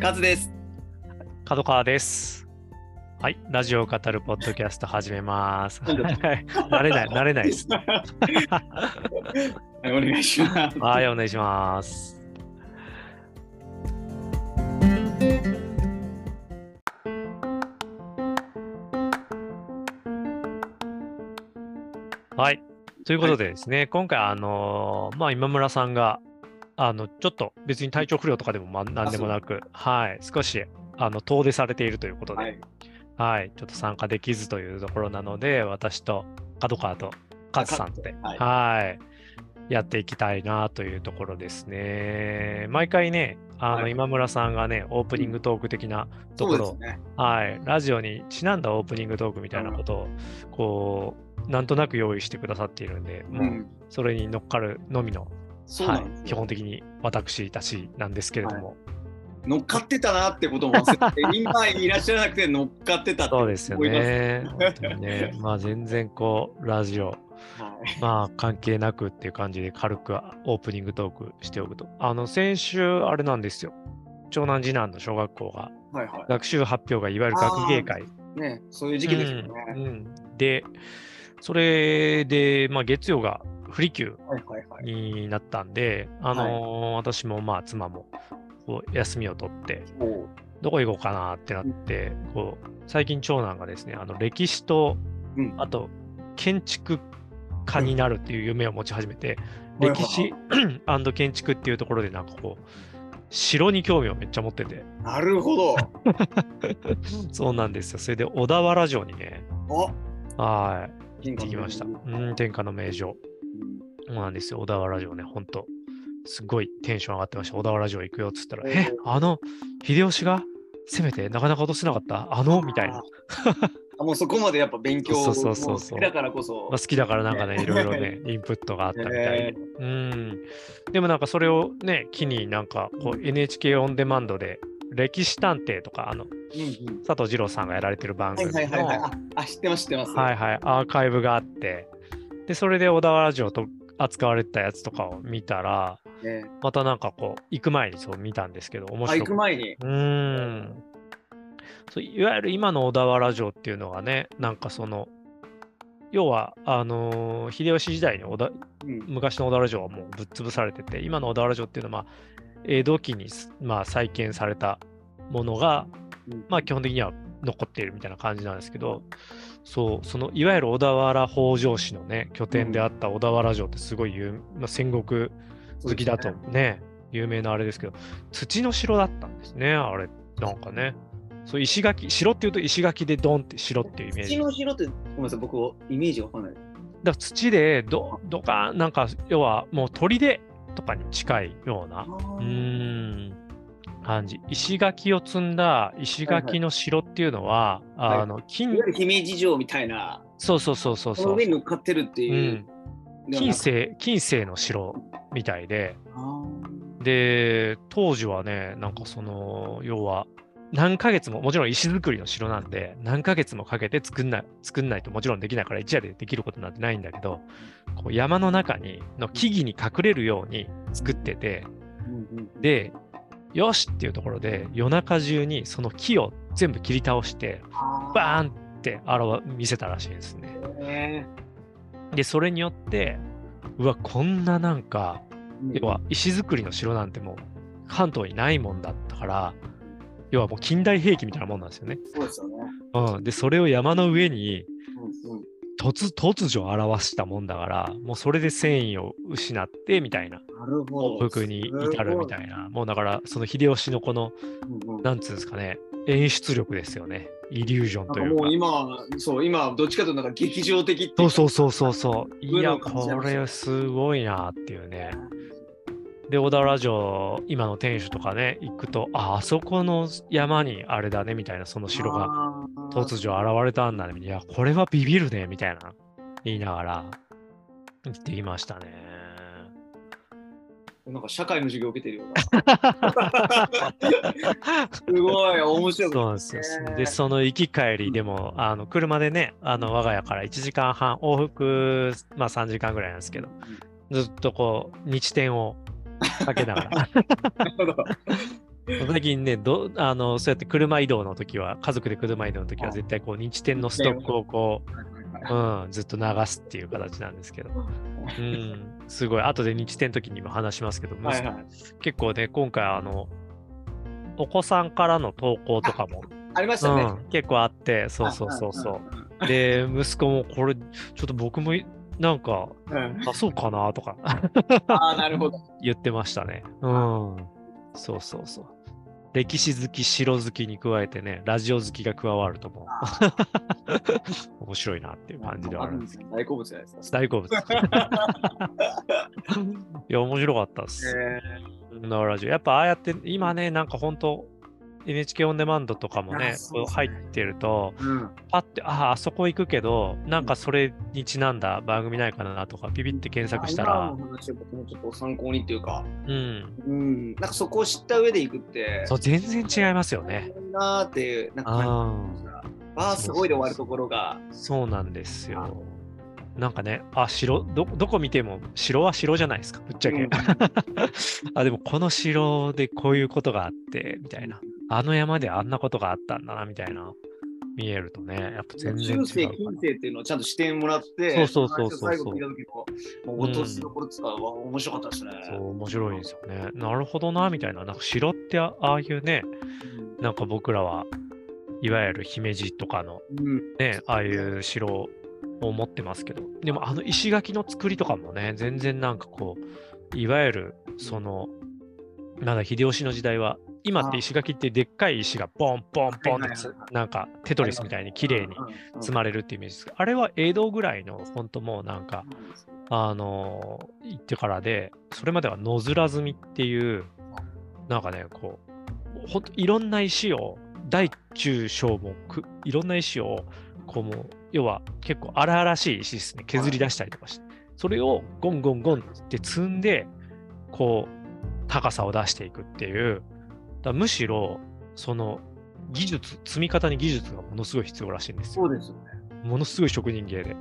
カズです。角川です。はい、ラジオを語るポッドキャスト始めます。慣れない、慣れないです。はい、お願いします。はい、お願いします。はい、ということでですね、今回、あのーまあ、今村さんが、あの、ちょっと別に体調不良とかでも、まあ、なんでもなく、はい、少し、あの、遠出されているということで、はい、はい、ちょっと参加できずというところなので、私と角川とカズさんで、はい。はい、やっていきたいなというところですね。毎回ね、あの、はい。今村さんがね、オープニングトーク的なところね。はい、ラジオにちなんだオープニングトークみたいなことを、こう、なんとなく用意してくださっているんで、もう、うん、それに乗っかるのみの、はいそうなんです、よ。基本的に私たちなんですけれども、乗っかってたなってことも忘れて、今いらっしゃらなくて乗っかってたってそうですよ思います。ね。ね。まあ全然こう、ラジオ、はい、まあ関係なくっていう感じで軽くオープニングトークしておくと。あの、先週あれなんですよ。長男次男の小学校がはい、は学習発表がいわゆる学芸会。い。ね、そういう時期ですよね。うんうんで、それで、まあ月曜が不利休。になったんで、あのー私もまあ妻も休みを取って、どこ行こうかなってなって、こう、最近長男がですね、あの歴史とうん、あと、建築家になるっていう夢を持ち始めて、はい 歴史建築っていうところで、なんかこう、城に興味をめっちゃ持ってて、なるほど。そうなんですよ。それで小田原城にね、あ、はい、行行ってきました。うん、天下の名城。そうなんですよ。小田原城ね、ほんと、すごいテンション上がってました。小田原城行くよっつったら、おーえ、あの、秀吉が攻めてなかなか落とせなかった？あの？みたいな。あもうそこまでやっぱ勉強そうそうそうそうも好きだからこそまあ、好きだからなんかね、いろいろね、インプットがあったみたいで。うん。でもなんかそれをね、機になんかこう NHK オンデマンドで、歴史探偵とか、あの、うんうん佐藤二郎さんがやられてる番はい組の、はいはいはい。あ、あ知ってます知ってます。はいはいアーカイブがあって、で、それで小田原城と扱われてたやつとかを見たら、ねまたなんかこう、行く前にそう見たんですけど、面あ、行白くく前に。うーん。そういわゆる今の小田原城っていうのがね、なんかその、要は、あのー秀吉時代に小田うん。昔の小田原城はもうぶっ潰されてて、今の小田原城っていうのは、まあ、江戸期にす、まあ、再建されたものが、うん。まあ、基本的には残っているみたいな感じなんですけど、そう、そのいわゆる小田原北条氏のね、拠点であった小田原城ってすごい有、まあ、戦国好きだとね有名なあれですけど、土の城だったんですね、あれ、なんかね。そう、石垣、城っていうと石垣でドンって城っていうイメージ。土の城って、ごめんなさい、僕、イメージがわかんない。だから土でど、どか、なんか、要はもう砦とかに近いような、うーん、感じ。石垣を積んだ石垣の城っていうのは、はいあの、金、いわゆる姫路城みたいな、そうそうそうそうそう上。に乗っかってるってういう。ん、近世、近世の城みたいで、あで、当時はね、なんかその、要は、何ヶ月も、もちろん石造りの城なんで、何ヶ月もかけて作んない、作んないともちろんできないから、一夜でできることなんてないんだけど、こう山の中に、の木々に隠れるように作ってて、で、よしっていうところで、夜中中にその木を全部切り倒して、あバーンって現見せたらしいんですね。ねで、それによって、うわ、こんななんか、うん要は石造りの城なんてもう関東にないもんだったから、要はもう近代兵器みたいなもんなんですよね。そうですよね。うん、で、それを山の上に突突如表したもんだから、もうそれで繊維を失ってみたいな、なるほど。服に至るみたいな、もうだからその秀吉のこの、うんうんなんつうんですかね、演出力ですよね。イリュージョンというかもう。今、そう、今、どっちかというとなんか劇場的ってそうそうそうそうそう。いや、これすごいなっていうね。で、小田原城、今の天守とかね、行くと、あ、あそこの山にあれだね、みたいな、その城が突如現れたんだね。いや、これはビビるね、みたいな、言いながら、行ってきましたね。なんか社会の授業受けてるような。すごい、面白い。そうなんですよ。で、その行き帰りでも、あの車でね、あの我が家から1時間半、往復、まあ3時間ぐらいなんですけど、ずっとこう、日点をかけながら。最近ねどあの、そうやって車移動の時は、家族で車移動の時は、絶対こう日天のストックをこう、うん、ずっと流すっていう形なんですけど、うん、すごい、後で日天の時にも話しますけど、はいはい。結構ね、今回、あの、お子さんからの投稿とかも、ありましたね。うん、結構あって、そうそうそうそう。う。で、息子もこれ、ちょっと僕もなんかうん出そうかなとかああ、なるほど。言ってましたね。うん。そうそうそう。歴史好き、城好きに加えてね、ラジオ好きが加わるともう 面白いなっていう感じではあるんですけど。大好物じゃないですか。大好物。いや、面白かったです。えのラジオ。やっぱああやって、今ね、なんか本当 NHK オンデマンドとかもね入ってると、ーうん。パッて、ああ、あそこ行くけど、なんかそれにちなんだ番組ないかなとか、ピピって検索したら今、の話を僕もちょっと参考にっていうか、うん。うん、なんかそこを知った上で行くって、そう、全然違いますよね。なーっていう、なんかああ、すごいで終わるところが、あ、そうなんですよ。なんかね、あ、城、ど、どこ見ても、城は城じゃないですか、ぶっちゃけ。うん あ、でもこの城でこういうことがあって、みたいな。あの山であんなことがあったんだな、みたいな。見えるとね、やっぱ全然違う中世、か近世っていうのをちゃんと視点もらって、そうそうそうそう最後聞いた時の、落としどころっていうか、わ面白かったですね。そう、面白いですよね。なるほどな、みたいな。なんか城ってあああいうね、うんなんか僕らはいわゆる姫路とかのうん。ね、ああいう城を持ってますけど、でもあの石垣の作りとかもね、全然なんかこう、いわゆるその、なんだ、秀吉の時代は、今って石垣ってでっかい石がボンボンボンってなんかテトリスみたいに綺麗に積まれるってイメージです。けど、あれは江戸ぐらいの、本当もうなんか、あのー行ってからで、それまでは野面積みっていう、なんかね、こう、ほんといろんな石を、大中小もく、いろんな石を、こうもう、要は結構荒々しい石ですね、削り出したりとかして、それをゴンゴンゴンって積んで、こう、高さを出していくっていう、だむしろ、その、技術、積み方に技術がものすごい必要らしいんですよ。そうですよね。ものすごい職人芸で。うん。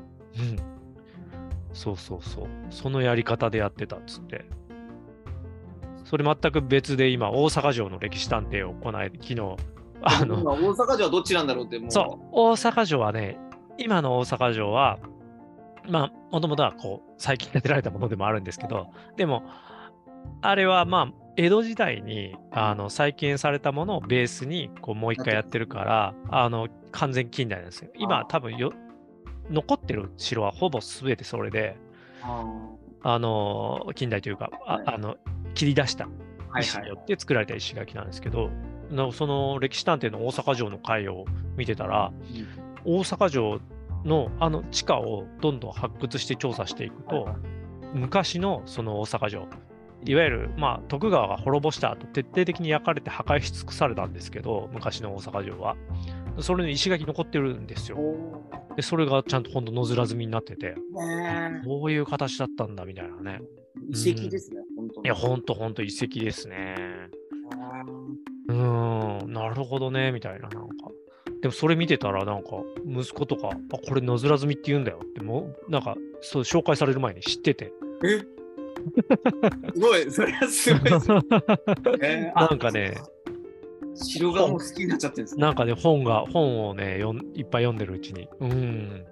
そうそうそう。そのやり方でやってたっつって。それ全く別で今、大阪城の歴史探偵をこの間、昨日、あの、今大阪城はどっちなんだろうって、もう。そう、大阪城はね、今の大阪城は、まあ、もともとはこう、最近建てられたものでもあるんですけど、でも、あれはまあ、江戸時代にあの再建されたものをベースにこうもう一回やってるから、あの完全近代なんですよ。今、多分よ残ってる城はほぼ全てそれで、ああの近代というか、あはい。あの切り出した石はい。によって作られた石垣なんですけど、なその歴史探偵の大阪城の回を見てたら、大阪城のあの地下をどんどん発掘して調査していくと、昔のその大阪城、いわゆる、まあ、徳川が滅ぼした後、徹底的に焼かれて破壊し尽くされたんですけど、昔の大阪城は。それの石垣残ってるんですよ。おで、それがちゃんとほんと野面積みになってて、こういう形だったんだみたいなね。遺跡ですね、本当に。いや、ほんとほんと遺跡ですね。あうーん、なるほどね、みたいな、なんか。でもそれ見てたら、なんか、息子とか、あ、これ野面積みって言うんだよって、もう、なんか、そう、紹介される前に知ってて。ーえ？すごい、それはすごいです ね。えーあなんかね、城がもう好きになっちゃってるんですね。なんかね、本が、本をね、よんいっぱい読んでるうちに、うん、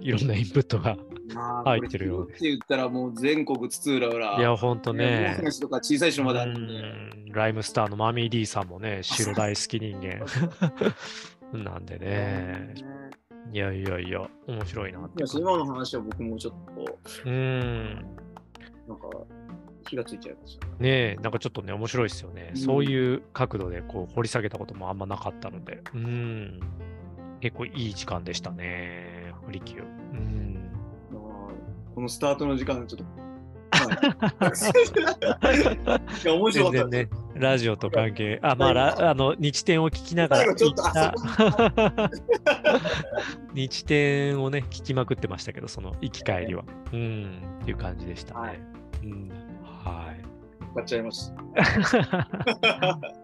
いろんなインプットが。まあ入ってるようでって言ったらもう全国津々浦々。いや、ほんとねとか小さい城まであうるライムスターのマミー D さんもね、城大好き人間。なんでね。いやいやいや、面白いなって今の話は僕もちょっと、うん。なんか、火がついちゃいました。ねえ、なんかちょっとね、面白いですよね。うんそういう角度でこう掘り下げたこともあんまなかったので、うん。結構いい時間でしたね、フリキュー。うん。まあこのスタートの時間、ちょっと。はい、いや、面白かったね、ラジオと関係、あ、まあ、らあの、日展を聞きながら 日展をね、聞きまくってましたけど、その行き帰りは。うん、っていう感じでしたね。はいうん、はい。買っちゃいました。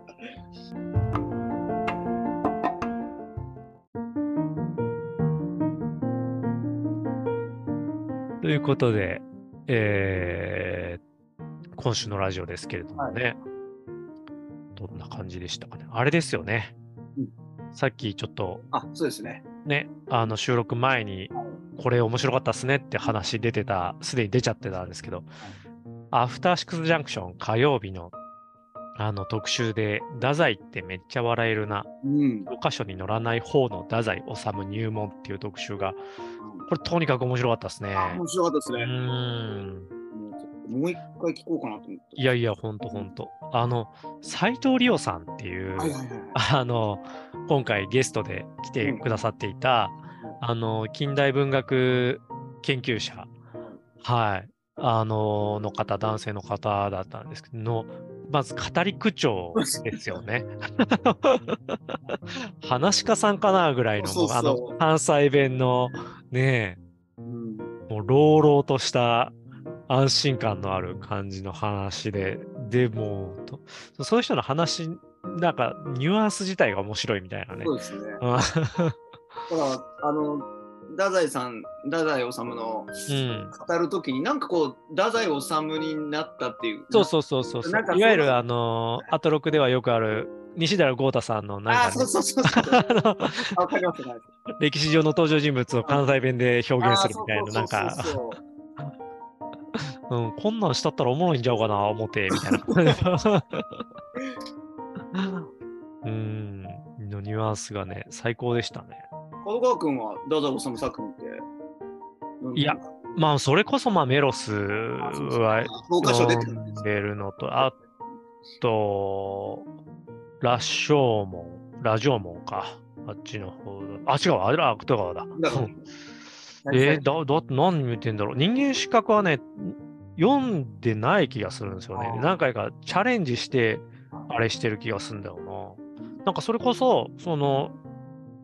ということで、えー今週のラジオですけれどもね、どんな感じでしたかね。あれですよね。うんさっきちょっとあ、そうですね。ね、あの収録前に、これ面白かったっすねって話出てた、すでに出ちゃってたんですけど、アフターシックスジャンクション火曜日のあの特集で、太宰ってめっちゃ笑えるな、うん。教科書に載らない方の太宰治入門っていう特集が、これとにかく面白かったですね。面白かったですね。う。もう一回聞こうかなと思って。いやいや、ほんとほんと。あの、斎藤理央さんっていう。あの、今回ゲストで来てくださっていた、あの、近代文学研究者、はい、あの、の方、男性の方だったんですけど、の、まず語り口調ですよね。話し家さんかなぐらいの、そうそうの、関西弁の、ねうんえ、もう、朗々とした安心感のある感じの話で、でもそういう人の話、なんか、ニュアンス自体が面白いみたいなねそ。うですね。うんだから、あの、太宰さん、太宰治のうん。語るときに、なんかこう、太宰治になったっていう。そうそうそうそういわゆる、あの、アトロクではよくある、西寺豪太さんの、なんか、ねそう、そうそうそう。あのあわかりますね。歴史上の登場人物を関西弁で表現するみたいな、なんあーか、うん、こんなんしたったらおもろいんちゃうかな、思って、みたいな。うん、のニュアンスがね、最高でしたね。角川君は太宰治作品って。いやまあ、それこそ、まあ、メロスは読んでるのと、あと、ラッショーモン、ラジョーモンか。あっちの方だ。あ、違うわ、あれは芥川だ。だえー、だ、だって何見てんだろう。人間資格はね、読んでない気がするんですよね何回かチャレンジして、あれしてる気がするんだよな。なんかそれこそ、その、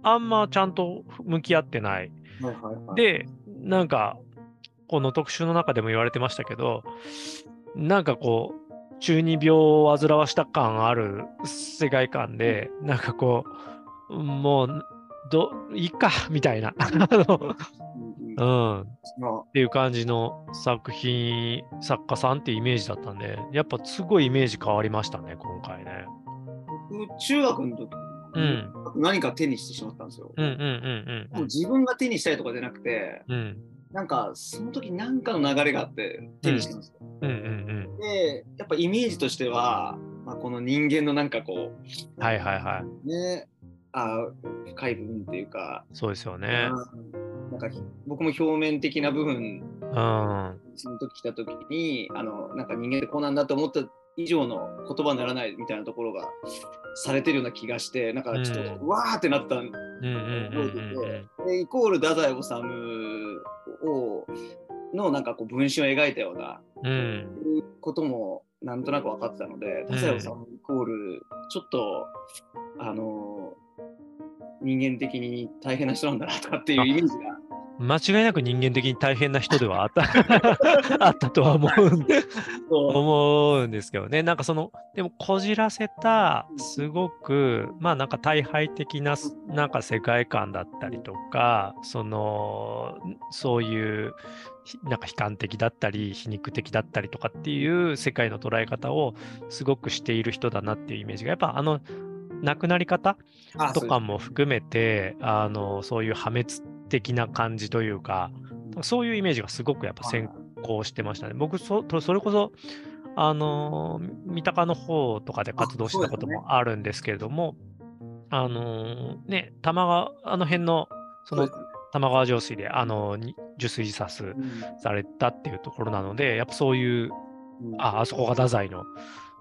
あんまちゃんと向き合ってない。はいはいはい、で、なんか、この特集の中でも言われてましたけど、なんかこう、中二病を煩わした感ある世界観で、なんかこう、もう、ど、いいか、みたいな。うん っていう感じの作品、作家さんっていうイメージだったんで、やっぱすごいイメージ変わりましたね、今回ね。僕、中学の時、うん。何か手にしてしまったんですよ。うんうんうんもう自分が手にしたいとかじゃなくて、うん。うんなんかその時なんかの流れがあって手にしたんですよ。うんうんで、やっぱイメージとしては、まあ、この人間のなんかこうん。はいはいはい。う、ね、あ深い部分っていうか、そうですよね。うんなんか僕も表面的な部分、うん。その時来た時に、あのなんか人間ってこうなんだと思った以上の言葉にならないみたいなところがされてるような気がして、なんかちょっと、うんわーってなったんうんうんうんうんでイコール太宰治をのなんかこう分身を描いたようなうん。うん。こともなんとなく分かってたので、太宰治イコールちょっとあの人間的に大変な人なんだなとかっていうイメージが。間違いなく人間的に大変な人ではあった。あったとは思うんで。思うんですけどね。なんかその、でもこじらせた、すごく、まあなんか大敗的な、なんか世界観だったりとか、その、そういう、ひなんか悲観的だったり、皮肉的だったりとかっていう世界の捉え方をすごくしている人だなっていうイメージが、やっぱあの、亡くなり方あとかも含めて、あの、そういう破滅的な感じというか、そういうイメージがすごくやっぱ先行してましたね。僕そ、とそれこそ、あのー、三鷹の方とかで活動してたこともあるんですけれども、あのーね、玉川、あの辺の、その玉川上水で、あのに受水自殺されたっていうところなので、やっぱそういう、あ、あそこが太宰の、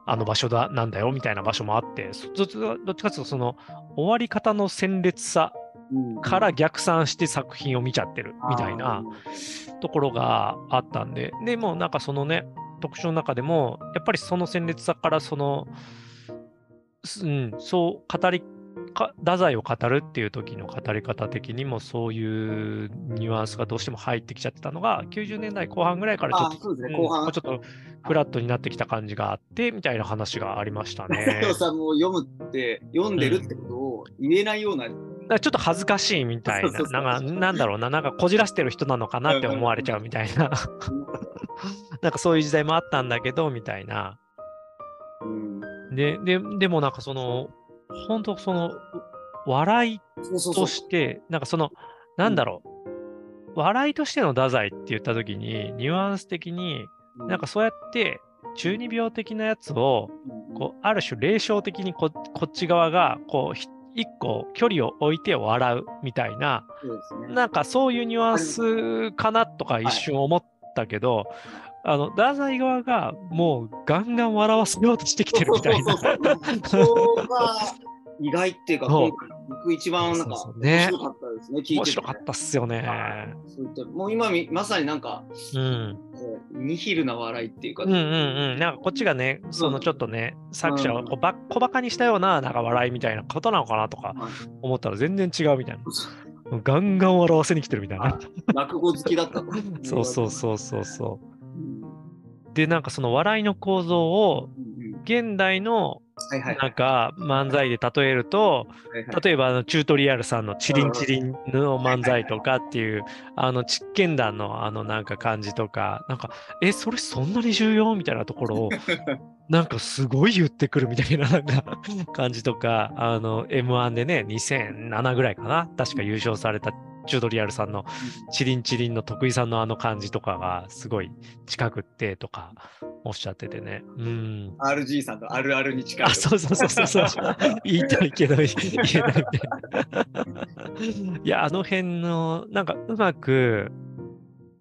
あの場所だ、なんだよ、みたいな場所もあって、そどっちかどっちかというと、その、終わり方の鮮烈さから逆算して作品を見ちゃってるみたいなところがあったんで、でもうなんかそのね、特徴の中でも、やっぱりその鮮烈さからその、すうん、そう語りか、太宰を語るっていう時の語り方的にもそういうニュアンスがどうしても入ってきちゃってたのが、90年代後半ぐらいからちょっと、ちょっとフラットになってきた感じがあって、みたいな話がありましたね。太宰さんも読むって読んでるってことを言えないような、だからちょっと恥ずかしいみたいな、なんか、なんだろうな、なんかこじらしてる人なのかなって思われちゃうみたいな、なんかそういう時代もあったんだけど、みたいな。うん。で、で、でもなんかその、本当その、笑いとして、なんかその、なんだろう、笑いとしての太宰って言ったときに、ニュアンス的に、なんかそうやって、中二病的なやつを、うん、こう、ある種、霊障的にここっち側が、こう、ひ一個距離を置いて笑うみたいな、ね。なんかそういうニュアンスかなとか一瞬思ったけど、あの、太宰側がもうガンガン笑わせようとしてきてるみたいな。そうそうそうそうが意外っていうか、今回僕一番なんか面白かったですね、聞いてて面白かったっすよね。もう今みまさになんか、うん。ニヒルな笑いっていうか、うんうんうん。なんかこっちがね、そのちょっとね、作者をこうば小バカにしたようななんか笑いみたいなことなのかなとかはい思ったら全然違うみたいな。ガンガン笑わせに来てるみたいな。落語好きだったと。そうそうそうそうそう。で、なんかその笑いの構造を現代のはいはい。なんか漫才で例えると、はいはい。例えばあのチュートリアルさんのチリンチリンの漫才とかっていう、あの実験談のあのなんか感じとか、なんか、え、それそんなに重要？みたいなところを、なんかすごい言ってくるみたいななんか感じとか、あの M1 でね、2007ぐらいかな、確か優勝されたチュートリアルさんのチリンチリンの徳井さんのあの感じとかがすごい近くってとかおっしゃっててね。うん。RG さんとあるあるに近い。あ、そうそうそうそうそう。言いたいけど言えないみたいな。いや、あの辺の、なんかうまく、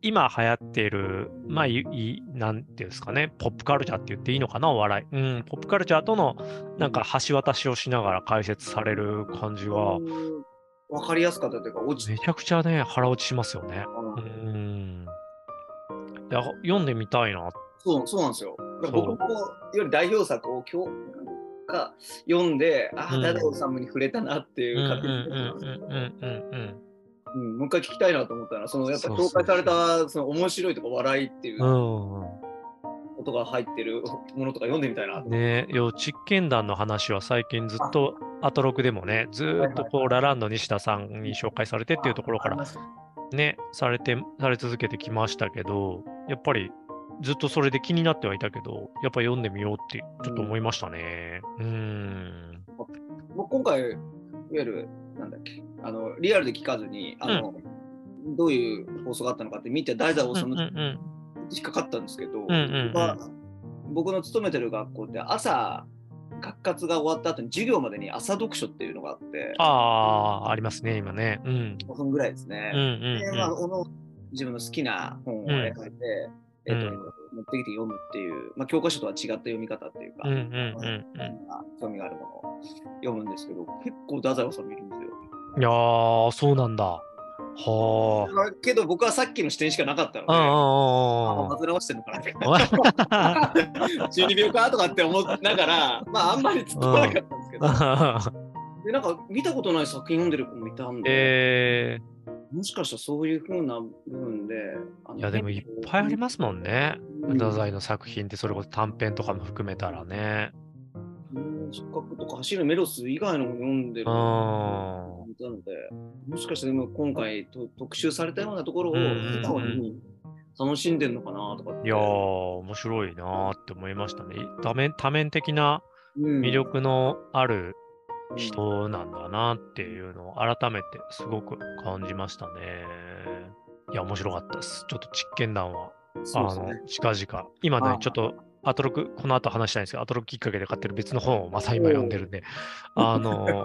今流行っている、まあ、いいなんていうんですかね、ポップカルチャーって言っていいのかな、お笑い。うん、ポップカルチャーとの、なんか橋渡しをしながら解説される感じが、うんわかりやすかったというか、落ちめちゃくちゃね、腹落ちしますよね。うん読んでみたいな。そうそうなんですよ。僕もいわゆる代表作を今日か読んで、ああ、うんダダオさんに触れたなっていう勝手に思ってうんますうんうんうんうんもう一回聞きたいなと思ったら、そのやっぱ紹介されたその面白いとか笑いっていううん。うんことが入ってる ものとか読んでみたいな。と。ね。え、よ実験談の話は最近ずっとアトロクでもね、ずーっとこう、ラランド西田さんに紹介されてっていうところからね、されて、され続けてきましたけど、やっぱりずっとそれで気になってはいたけど、やっぱ読んでみようってちょっと思いましたね。うーん。僕今回、いわゆる、なんだっけ、あのリアルで聞かずに、あのどういう放送があったのかって見て、題材をそのうんうん引っかかったんですけど、んうん僕の勤めてる学校って朝、学活が終わった後に授業までに朝読書っていうのがあって、ああ、ありますね、今ね。うん。5分ぐらいですね。うんうんで、まあ、おの自分の好きな本を選んで、えっとうん持ってきて読むっていう、まあ、教科書とは違った読み方っていうか、うんうんうんうんまあ興味があるものを読むんですけど、結構太宰治見るんですよ。いやー、そうなんだ。はまあけど僕はさっきの視点しかなかったので、あ。あ、あ煩わしてるのかなって。あ。中二 病か？とかって思いながら、まああんまり突っ込まなかったんですけど、でなんか見たことない作品読んでる子もいたんで、えもしかしたらそういう風な部分で、いやでもいっぱいありますもんね。うん太宰の作品ってそれこそ短編とかも含めたらね。うん失格とか走るメロス以外のも読んでるので、もしかしてでも今回と特集されたようなところをに楽しんでるのかなとか。いやー、面白いなーって思いましたね。多面多面的なうん魅力のある人なんだなっていうのを改めてすごく感じましたね。いや、面白かったです。ちょっと実験談は、あの近々。今ねあ、ちょっと、アトロク、この後話したいんですけど、アトロクきっかけで買ってる別の本をまた今読んでるんで、あの、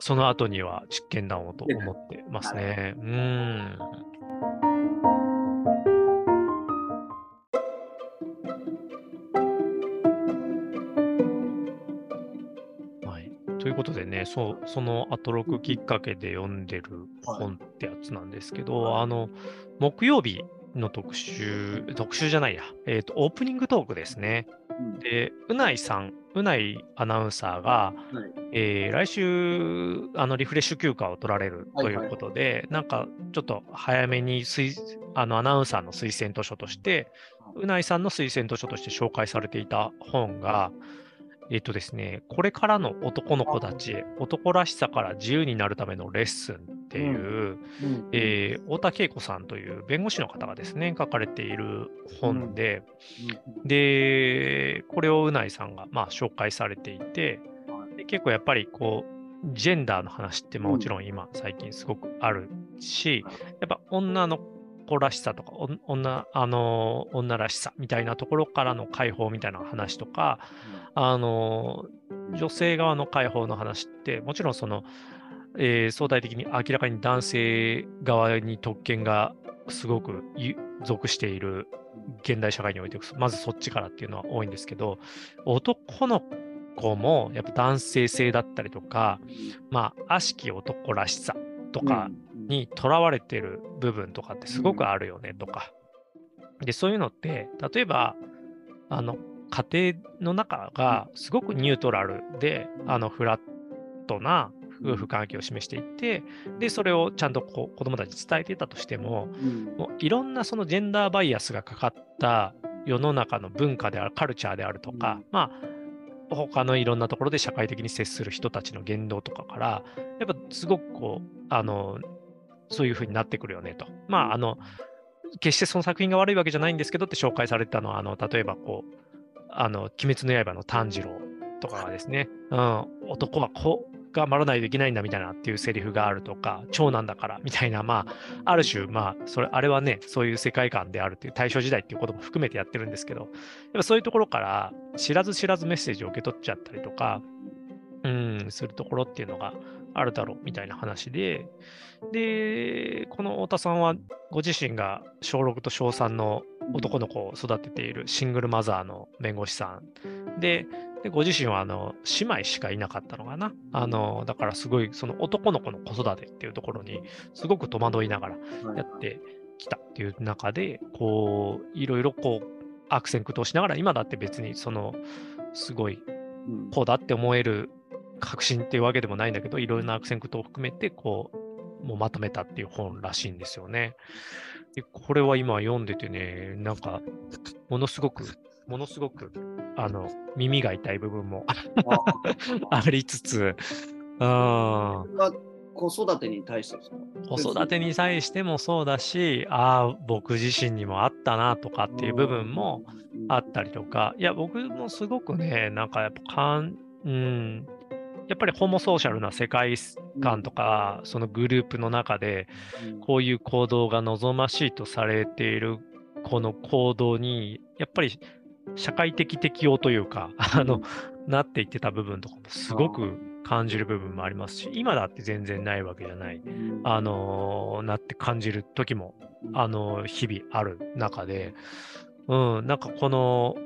その後には実験談をと思ってますね。うーん。はい。ということでね、そうそのアトロクきっかけで読んでる本ってやつなんですけど、あの、木曜日の特集、特集じゃないや、えっ、と、オープニングトークですね。うん。で、うないさん、うないアナウンサーが、はい。えー来週、あの、リフレッシュ休暇を取られるということで、なんか、ちょっと早めに推あのアナウンサーの推薦図書として、うないさんの推薦図書として紹介されていた本が、えっ、とですね、これからの男の子たちへ、男らしさから自由になるためのレッスンっていう、うん。えー太田恵子さんという弁護士の方がですね、書かれている本で、で、これをうないさんが、まあ、紹介されていて、で結構やっぱりこう、ジェンダーの話ってもちろん今、最近すごくあるし、やっぱ女の子らしさとか、お女あの女らしさみたいなところからの解放みたいな話とか、あの女性側の解放の話って、もちろんその、えー相対的に明らかに男性側に特権がすごくゆ属している現代社会において、まずそっちからっていうのは多いんですけど、男の子もやっぱ男性性だったりとか、まあ、悪しき男らしさとかにとらわれてる部分とかってすごくあるよねとか。で、そういうのって、例えば、あの、家庭の中がすごくニュートラルで、あの、フラットな夫婦関係を示していて、で、それをちゃんとこう子供たちに伝えていたとしても、うん。もういろんなそのジェンダーバイアスがかかった世の中の文化である、カルチャーであるとか、うん。まあ、他のいろんなところで社会的に接する人たちの言動とかから、やっぱすごくこう、あの、そういうふうになってくるよねと。まあ、あの、決してその作品が悪いわけじゃないんですけどって紹介されてたのは、あの、例えばこう、あの、鬼滅の刃の炭治郎とかがですね、うん、男はこう頑張らないといけないんだみたいなっていうセリフがあるとか、長男だからみたいな、まあ、ある種、まあ、それ、あれはね、そういう世界観であるっていう大正時代っていうことも含めてやってるんですけど、やっぱそういうところから知らず知らずメッセージを受け取っちゃったりとか、うん、するところっていうのがあるだろうみたいな話で、で、この太田さんはご自身が小6と小3の男の子を育てているシングルマザーの弁護士さんで、でご自身はあの姉妹しかいなかったのかな？あのだからすごいその男の子の子育てっていうところにすごく戸惑いながらやってきたっていう中で、こう、いろいろこう、悪戦苦闘しながら、今だって別にその、すごいうんこうだって思える確信っていうわけでもないんだけど、いろいろな悪戦苦闘を含めて、こう、もうまとめたっていう本らしいんですよね。でこれは今読んでてね、なんか、ものすごく、ものすごく、あの、耳が痛い部分もあ ありつつ、うん、子育てに対してですか？子育てに対してもそうだし、ああ、僕自身にもあったなとかっていう部分もあったりとか、いや、僕もすごくね、なんかやっぱかん、うん、やっぱりホモソーシャルな世界観とか、そのグループの中で、うん。こういう行動が望ましいとされているこの行動に、やっぱり社会的適応というか、あの、なっていってた部分とかもすごく感じる部分もありますし、今だって全然ないわけじゃない。うんあのーなって感じる時も、あのー日々ある中で、うん、なんかこの、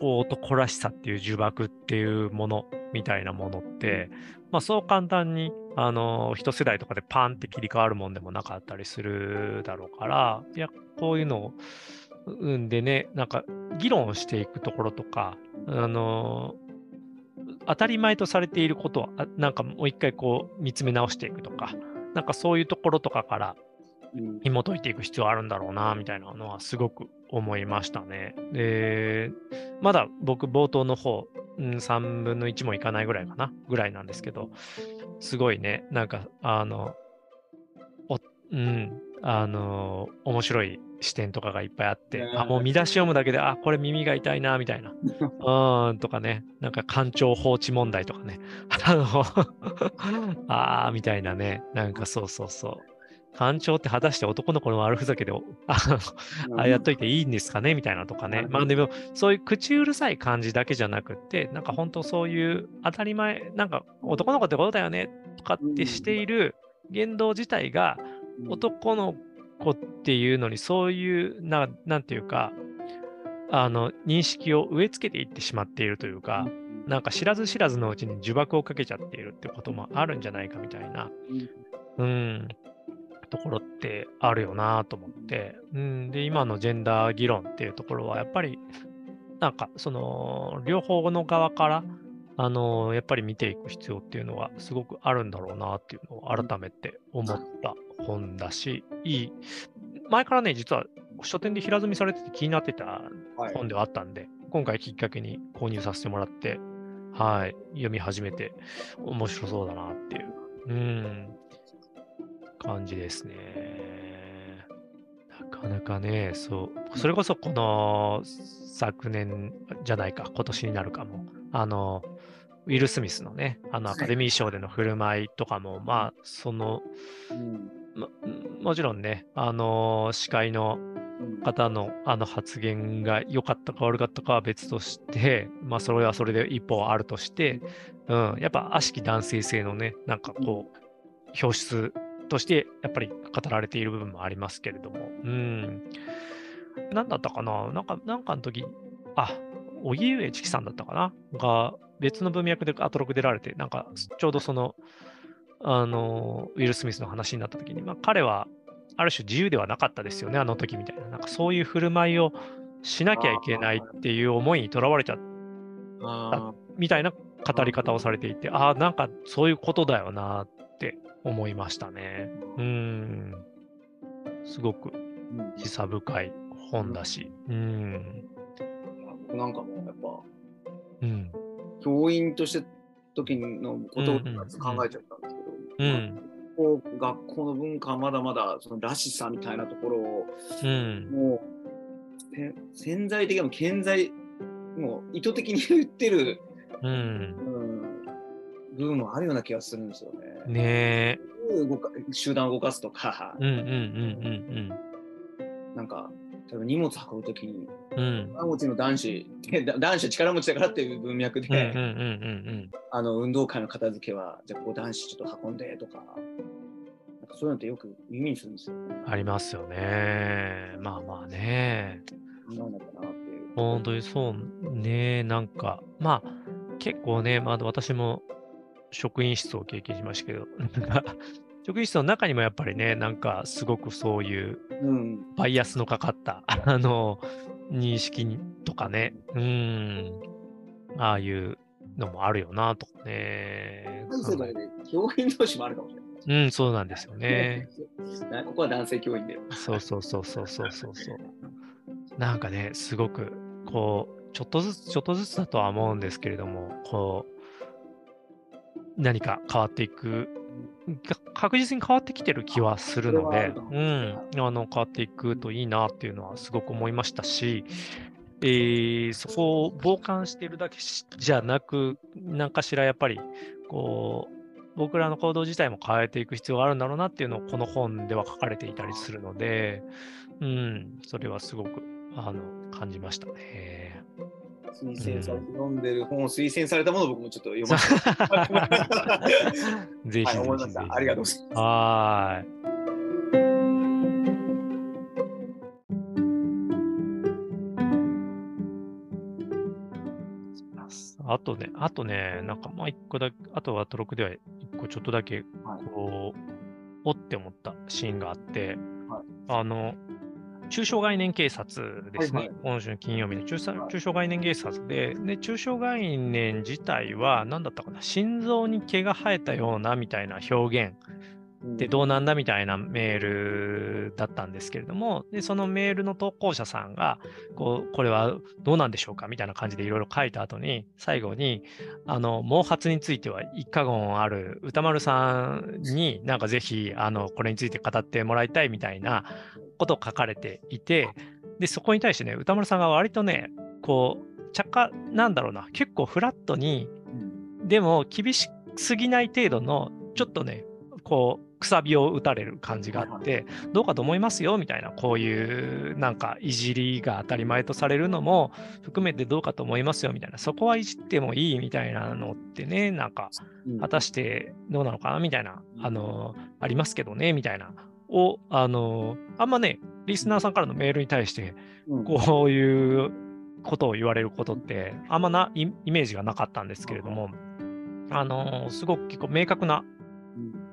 こう男らしさっていう呪縛っていうものみたいなものって、まあそう簡単に、あのー一世代とかでパンって切り替わるもんでもなかったりするだろうから、いや、こういうのを、うんでね、なんか議論をしていくところとか、あのー当たり前とされていることを、あなんかもう一回こう見つめ直していくとか、なんかそういうところとかからうん紐解いていく必要あるんだろうな、みたいなのはすごく思いましたね。で、まだ僕冒頭の方、うん、3分の1もいかないぐらいかな、ぐらいなんですけど、すごいね、なんか、あの、おうん、あの、面白い視点とかがいっぱいあって、ねあ、もう見出し読むだけで、あ、これ耳が痛いな、みたいな。うーん、とかね、なんか官庁放置問題とかね。あの、あー、みたいなね、なんかそうそうそう。官庁って果たして男の子の悪ふざけで、おあのあやっといていいんですかねみたいなとかね。まあでも、そういう口うるさい感じだけじゃなくって、なんか本当そういう当たり前、なんか男の子ってことだよねとかってしている言動自体が、男の子っていうのにそういうな、なんていうか、あの、認識を植え付けていってしまっているというか、なんか知らず知らずのうちに呪縛をかけちゃっているってこともあるんじゃないかみたいな、うん、ところってあるよなと思って、うん、で、今のジェンダー議論っていうところは、やっぱり、なんか、その、両方の側から、あのやっぱり見ていく必要っていうのはすごくあるんだろうなっていうのを改めて思った本だし、いい、前からね、実は書店で平積みされてて気になってた本ではあったんで、今回きっかけに購入させてもらって、はい、読み始めて面白そうだなっていう。うん。感じですね。なかなかね、そう、それこそこの昨年じゃないか、今年になるかも、あの、ウィル・スミスのね、あのアカデミー賞での振る舞いとかも、はい、まあ、その、うん。も、もちろんね、あの司会の方のあの発言が良かったか悪かったかは別として、まあ、それはそれで一方あるとして、うん、やっぱ悪しき男性性のね、なんかこう、表出としてやっぱり語られている部分もありますけれども、うん。何だったかな？なんか、なんかの時、あ、荻上チキさんだったかな？が、別の文脈でアトロク出られて、なんか、ちょうどその、あの、ウィル・スミスの話になった時に、まあ、彼は、ある種自由ではなかったですよね、あの時みたいな。なんかそういう振る舞いをしなきゃいけないっていう思いにとらわれちゃったみたいな語り方をされていて、ああ、なんかそういうことだよなって思いましたね。うん。すごく示唆深い本だし。うん。僕なんかもやっぱ、うん、教員として時のことを考えちゃったんですけど、うう学校の文化はまだまだそのらしさみたいなところを、うん、もう潜在的にも顕在もう意図的に言ってる、うん、うん、部分もあるような気がするんですよね。ね集団を動かすとか、なんか例えば荷物運ぶときに、うん、力持ちの男子、男子は力持ちだからっていう文脈で、あの運動会の片付けは、じゃあこう男子ちょっと運んでとか、なんかそういうのってよく耳にするんですよ、ね。ありますよね。まあまあね。なんだかなっていう。本当にそうね。なんか、まあ結構ね、まあ、私も職員室を経験しましたけど、職員室の中にもやっぱりね、なんかすごくそういうバイアスのかかった、うん、あの認識とかね、うん、ああいうのもあるよなとかね。そうだよね。教員同士もあるかもしれない。うん、そうなんですよね。ここは男性教員で。そうそうそうそうそうそうそう。なんかね、すごくこう、ちょっとずつちょっとずつだとは思うんですけれども、こう、何か変わっていく確実に変わってきてる気はするので、うん、あの変わっていくといいなっていうのはすごく思いましたし、えー、そこを傍観しているだけじゃなく、何かしらやっぱりこう僕らの行動自体も変えていく必要があるんだろうなっていうのをこの本では書かれていたりするので、うん、それはすごくあの感じましたね。推薦されて読んでる本を推薦されたものを僕もちょっと読ませて。ぜひはい、思いました。ありがとうございます。はい。あとね、あとね、なんかまあ一個だけ、あとはトロクでは一個ちょっとだけ、こう、はい、おって思ったシーンがあって、はい、あの、中小概念警察です。ね、はいはい、今週の金曜日の中中小概念警察でで、中小概念自体は何だったかな、心臓に毛が生えたようなみたいな表現。でどうなんだみたいなメールだったんですけれども、でそのメールの投稿者さんがこう、これはどうなんでしょうかみたいな感じでいろいろ書いた後に、最後に、あの毛髪については一過言ある歌丸さんになんかぜひあのこれについて語ってもらいたいみたいなことを書かれていて、でそこに対してね、歌丸さんが割とね、こう、着火なんだろうな、結構フラットに、でも厳しすぎない程度の、ちょっとね、こう、くさびを打たれる感じがあって、どうかと思いますよみたいな、こういうなんかいじりが当たり前とされるのも含めてどうかと思いますよみたいな、そこはいじってもいいみたいなのってね、なんか、果たしてどうなのかなみたいな、あの、ありますけどね、みたいな、を、あの、あんまね、リスナーさんからのメールに対して、こういうことを言われることって、あんまなイメージがなかったんですけれども、あの、すごく結構明確な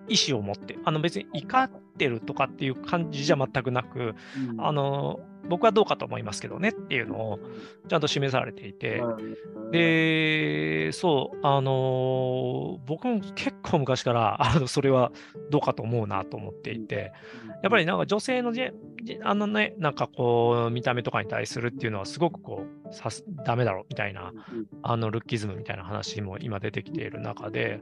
意思を持って、あの別に怒ってるとかっていう感じじゃ全くなく、うん、あの僕はどうかと思いますけどねっていうのをちゃんと示されていて、で、そう、あの僕も結構昔からあのそれはどうかと思うなと思っていて、やっぱりなんか女性のじあのね、なんかこう、見た目とかに対するっていうのはすごくこう、さすダメだろみたいな、あのルッキズムみたいな話も今出てきている中で、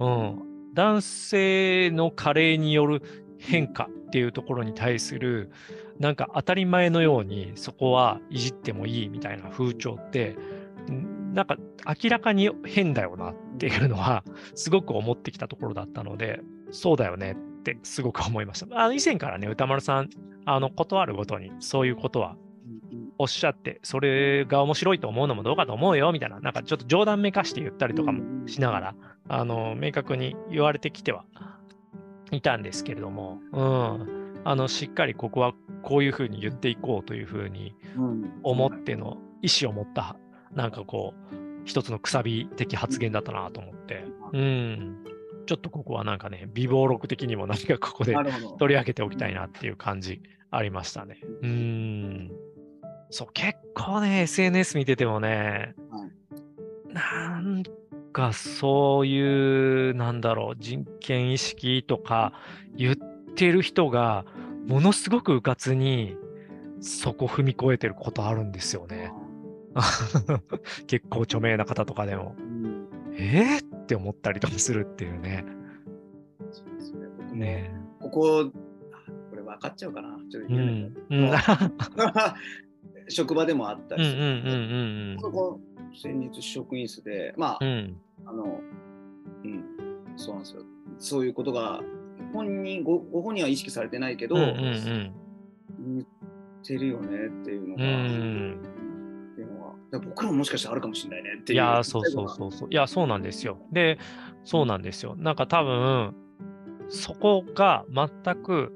うん、男性の加齢による変化っていうところに対するなんか当たり前のようにそこはいじってもいいみたいな風潮ってなんか明らかに変だよなっていうのはすごく思ってきたところだったのでそうだよねってすごく思いました。あの以前からね歌丸さんあの断るごとにそういうことはおっしゃって、それが面白いと思うのもどうかと思うよみたいな、なんかちょっと冗談めかして言ったりとかもしながら、あの明確に言われてきてはいたんですけれども、うん、あのしっかりここはこういうふうに言っていこうというふうに思っての意思を持った、なんかこう、一つのくさび的発言だったなと思って、うん、ちょっとここはなんかね、微暴録的にも何かここで取り上げておきたいなっていう感じありましたね。うん。そう、結構ね、SNS 見ててもね、はい、なんかそういう、なんだろう、人権意識とか言ってる人が、ものすごくうかつに、そこ踏み越えてることあるんですよね。結構著名な方とかでも。うん、えー、って思ったりとかするっていうね。そうですね。僕ねここ、これ分かっちゃうかな。ちょっと言えない、うん、職場でもあったりする。そこ先日職員室で、まあ、うん、あの、うん、そうなんですよ。そういうことが本人ごご本人は意識されてないけど、うんうんうん、言ってるよねっていうのが、うん、っていうのは僕らももしかしたらあるかもしれないねっていう。いやそうそうそうそう。いやそうなんですよ。でそうなんですよ。なんか多分そこが全く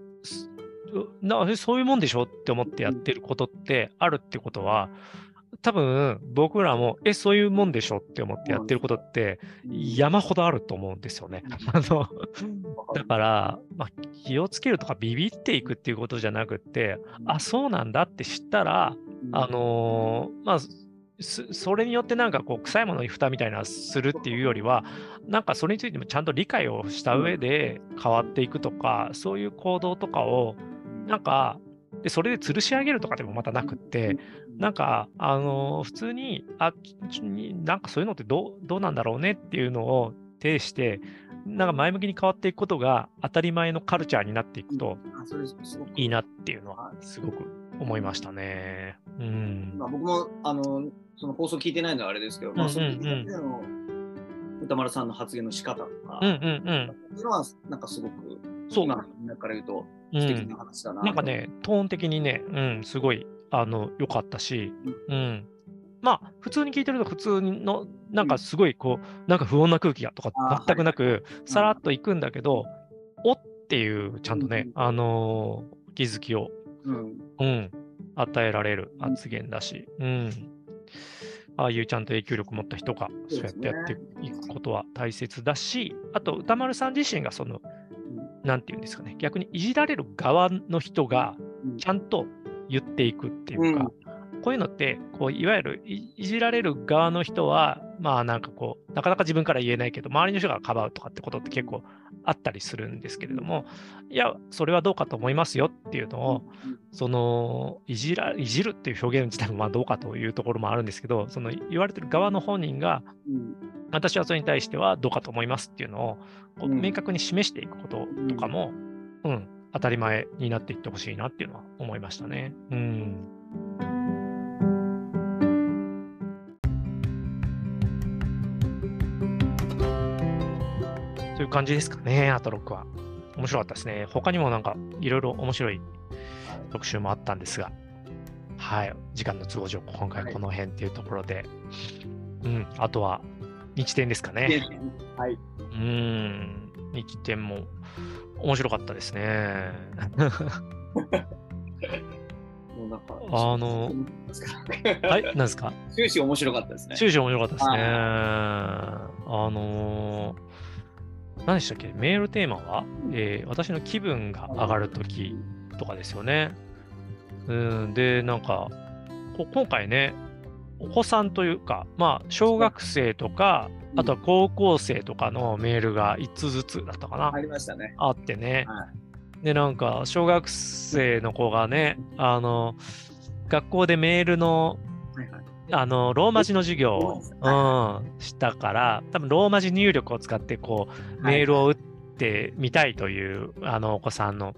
なそういうもんでしょって思ってやってることってあるってことは、多分僕らも、え、そういうもんでしょって思ってやってることって山ほどあると思うんですよね。あのだから、まあ、気をつけるとかビビっていくっていうことじゃなくて、あ、そうなんだって知ったら、あのー、まあ、それによってなんかこう臭いものに蓋みたいなするっていうよりはなんかそれについてもちゃんと理解をした上で変わっていくとかそういう行動とかをなんか、でそれで吊るし上げるとかでもまたなくって、なんか、あのー、普通に、あ、なんかそういうのってどうどうなんだろうねっていうのを呈して、なんか前向きに変わっていくことが当たり前のカルチャーになっていくといいなっていうのはすごく思いましたね。うん、まあ、僕もあのその放送聞いてないのはあれですけど、まあ、その歌丸さんの発言の仕方とか、うんうんうん、っていうのはなんかすごくそう今の中から言うと。素敵な話だな、うん、なんかね、トーン的にね、うん、すごいあの良かったし、うん、うん、まあ、普通に聞いてると、普通の、なんかすごい、こう、なんか不穏な空気がとか全くなく、さらっといくんだけど、おっていう、ちゃんとね、あのー、気づきを、うん、うん、与えられる発言だし、うん。ああいうちゃんと影響力を持った人がそうやってやっていくことは大切だし、あと歌丸さん自身がそのなんていうんですかね、逆にいじられる側の人がちゃんと言っていくっていうか、うん、こういうのって、こういわゆるいじられる側の人は、まあなんかこう、なかなか自分から言えないけど、周りの人がかばうとかってことって結構あったりするんですけれども、いや、それはどうかと思いますよっていうのを、そのいじらいじるっていう表現自体もまあどうかというところもあるんですけど、その言われてる側の本人が、私はそれに対してはどうかと思いますっていうのをこう明確に示していくこととかも、うん、うん、当たり前になっていってほしいなっていうのは思いましたね。うん。という感じですかね、アトロックは。面白かったですね。他にもなんかいろいろ面白い特集もあったんですが、はい、時間の都合上、今回この辺っていうところで、はい、うん、あとは日天ですかね。はい。うん、日天も面白かったですね。あの、はい、なんですか？終始面白かったですね。終始面白かったですね。あのー、何でしたっけ？メールテーマは、えー、私の気分が上がるときとかですよね。うん、で、なんか、今回ね、お子さんというか、まあ、小学生とか、あとは高校生とかのメールが1つずつだったかな。ありましたね。あってね。はい、で、なんか、小学生の子がね、あの、学校でメールの、はいはい、あの、ローマ字の授業を、うん、したから、多分ローマ字入力を使って、こう、メールを打っってみたいというあのお子さんの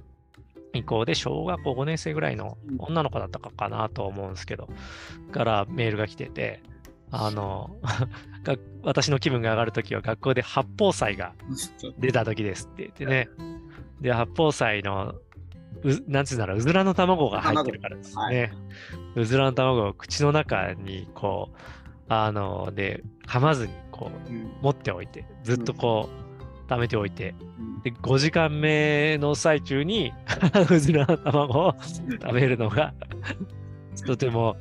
意向で、小学校5年生ぐらいの女の子だったかかなと思うんですけど、からメールが来てて、あの、私の気分が上がるときは学校で八宝菜が出たときですって言ってね。で、八宝菜の、うなんつうんだろう、うずらの卵が入ってるからですね。はい、うずらの卵を口の中にこう、あの、で、噛まずにこう、うん、持っておいて、ずっとこう、貯めておいて、で、5時間目の最中に うずらの卵を食べるのが とても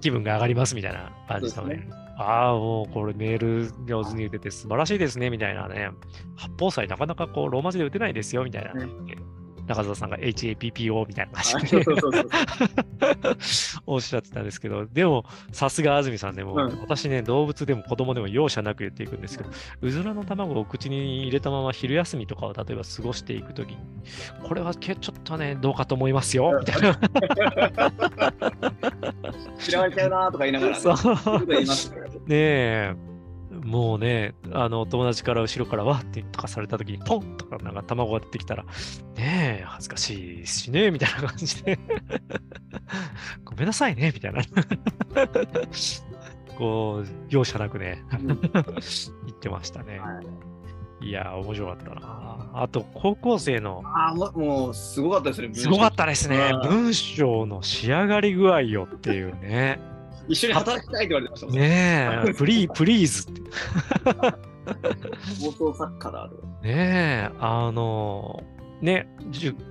気分が上がりますみたいな感じのね。ああ、もうこれメール上手に打てて素晴らしいですねみたいなね。八宝菜なかなかこうローマ字で打てないですよみたいな、ね。中澤さんが HAPPO みたいな感じで。おっしゃってたんですけど、でも、さすが安住さんでも、うん、私ね、動物でも子供でも容赦なく言っていくんですけど、うずらの卵を口に入れたまま昼休みとかを例えば過ごしていくときに、これはちょっとね、どうかと思いますよ、みたいな。嫌われちゃうなとか言いながら、ね、そう。ねえ。もうね、あの、友達から後ろからわってとかされたときに、ポンとかなんか卵が出てきたら、ねえ、恥ずかしいしね、みたいな感じで ごめんなさいね、みたいな こう、容赦なくね 言ってましたね。はい、いや、面白かったな。あと、高校生の。あももう、すごかったですね。すごかったですね。文章の仕上がり具合よっていうね。一緒に働きたいって言われてましたもんねえ、プリー、プリーズって。放送作家だ。ねえ、あの、ね、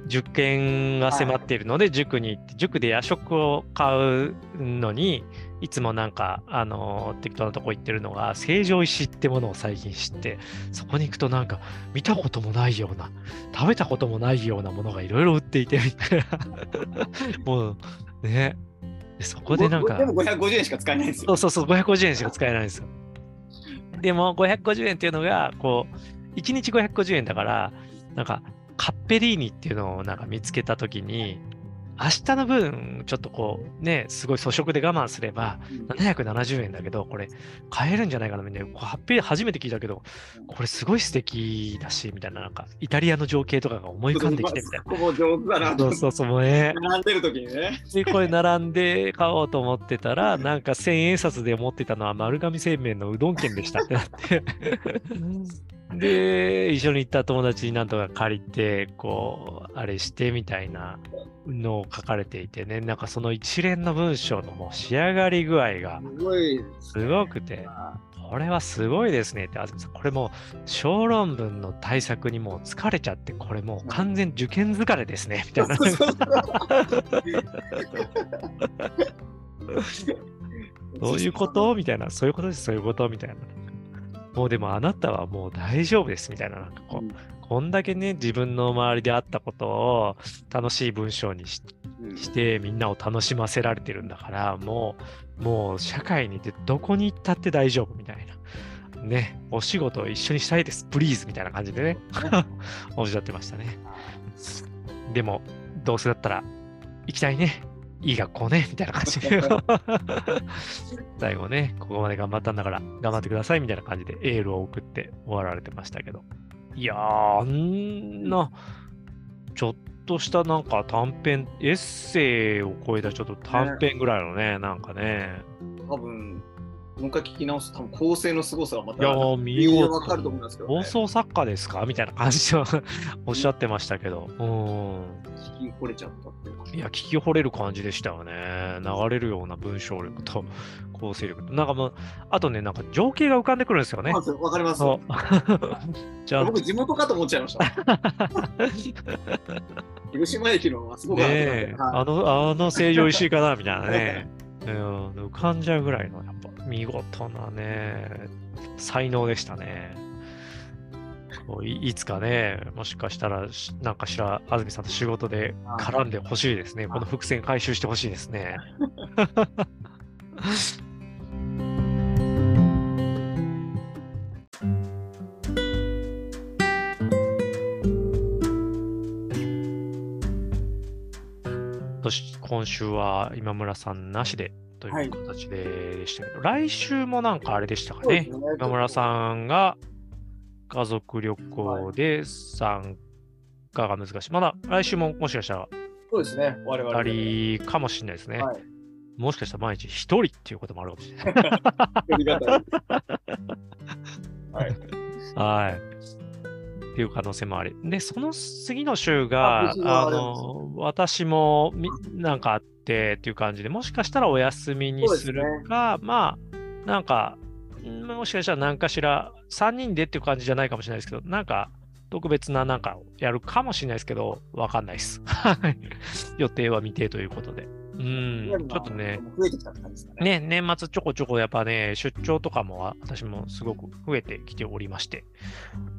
受験が迫っているので、塾に行って、塾で夜食を買うのに、いつもなんか、あの適当なとこ行ってるのが、成城石ってものを最近知って、そこに行くとなんか、見たこともないような、食べたこともないようなものがいろいろ売っていて、みたいな。もう、ね、そこでなんか。でも550円しか使えないんですよ。そうそうそう、550円しか使えないんですよ。でも550円っていうのが、こう、1日550円だから、なんか、カッペリーニっていうのをなんか見つけたときに、明日の分、ちょっとこう、ね、すごい粗食で我慢すれば、770円だけど、これ、買えるんじゃないかなみたいな。ハッピー初めて聞いたけど、これすごい素敵だし、みたいな、なんか、イタリアの情景とかが思い浮かんできてみたいな。ここ上手だなそうそうそう、もうね。並んでる時にね。で、これ並んで買おうと思ってたら、なんか1000円札で持ってたのは丸亀製麺のうどん券でしたってなって。で、一緒に行った友達になんとか借りて、こう、あれしてみたいなのを書かれていてね、なんかその一連の文章のもう仕上がり具合がすごくて、これはすごいですねって、あずみさん、これもう小論文の対策にもう疲れちゃって、これもう完全受験疲れですね、みたいな。どういうこと？みたいな、そういうことです、そういうこと？みたいな。もうでもあなたはもう大丈夫ですみたいな、なんかこう、うん、こんだけね、自分の周りであったことを楽しい文章にしうん、してみんなを楽しませられてるんだから、もう、もう社会にてどこに行ったって大丈夫みたいな。ね、お仕事を一緒にしたいです、プリーズみたいな感じでね、おっしゃってましたね。でも、どうせだったら行きたいね。いい学校ね、みたいな感じで最後ね、ここまで頑張ったんだから頑張ってくださいみたいな感じでエールを送って終わられてましたけど。いや、あんな、ちょっとしたなんか短編、エッセイを超えたちょっと短編ぐらいのね、なんかね。多分、もう一回聞き直すと、多分構成の凄さがまたいや見事わかると思いますけど、ね、放送作家ですか？みたいな感じでおっしゃってましたけど。うん。聞き惚れちゃったっていういや、聞き惚れる感じでしたよね。流れるような文章力と構成力と。なんかもう、あとね、なんか情景が浮かんでくるんですよね。わかります。じゃあ僕、地元かと思っちゃいました。広島駅のすごくねあの、あの成城石井かな？みたいなね。うん、浮かんじゃうぐらいの、やっぱ見事なね、才能でしたね。いいつかね、もしかしたら、なんかしら、安住さんと仕事で絡んでほしいですね。この伏線回収してほしいですね。今週は今村さんなしでという形でしたけど、はい、来週もなんかあれでしたかね、ね今村さんが家族旅行で参加が難しい。まだ来週ももしかしたら、そうですね、我々。二人かもしれないですね。はい、もしかしたら毎日一人っていうこともあるかもしれない。はい。はい。っていう可能性もあり。で、その次の週が、あの、私もなんかあってっていう感じで、もしかしたらお休みにするか、ね、まあ、なんか、もしかしたら何かしら、3人でっていう感じじゃないかもしれないですけど、なんか、特別ななんかやるかもしれないですけど、わかんないです。予定は未定ということで。うん、ちょっとね、増えてきたって感じですかね。ね、年末ちょこちょこやっぱね、出張とかも私もすごく増えてきておりまして、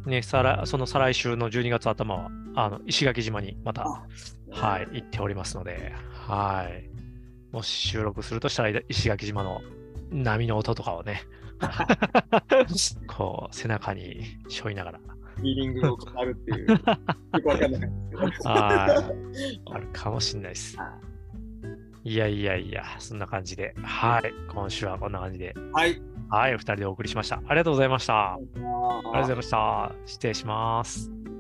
ね、さらその再来週の12月頭は、あの石垣島にまた、はい、行っておりますので、はい。もし収録するとしたら、石垣島の波の音とかをね、こう、背中に背負いながら。フィーリングを語るっていう、よくわかんないですけど。あるかもしれないです。いやいやいや、そんな感じで。はい。今週はこんな感じで。はい。はい、お二人でお送りしました。ありがとうございました。ありがとうございました。失礼します。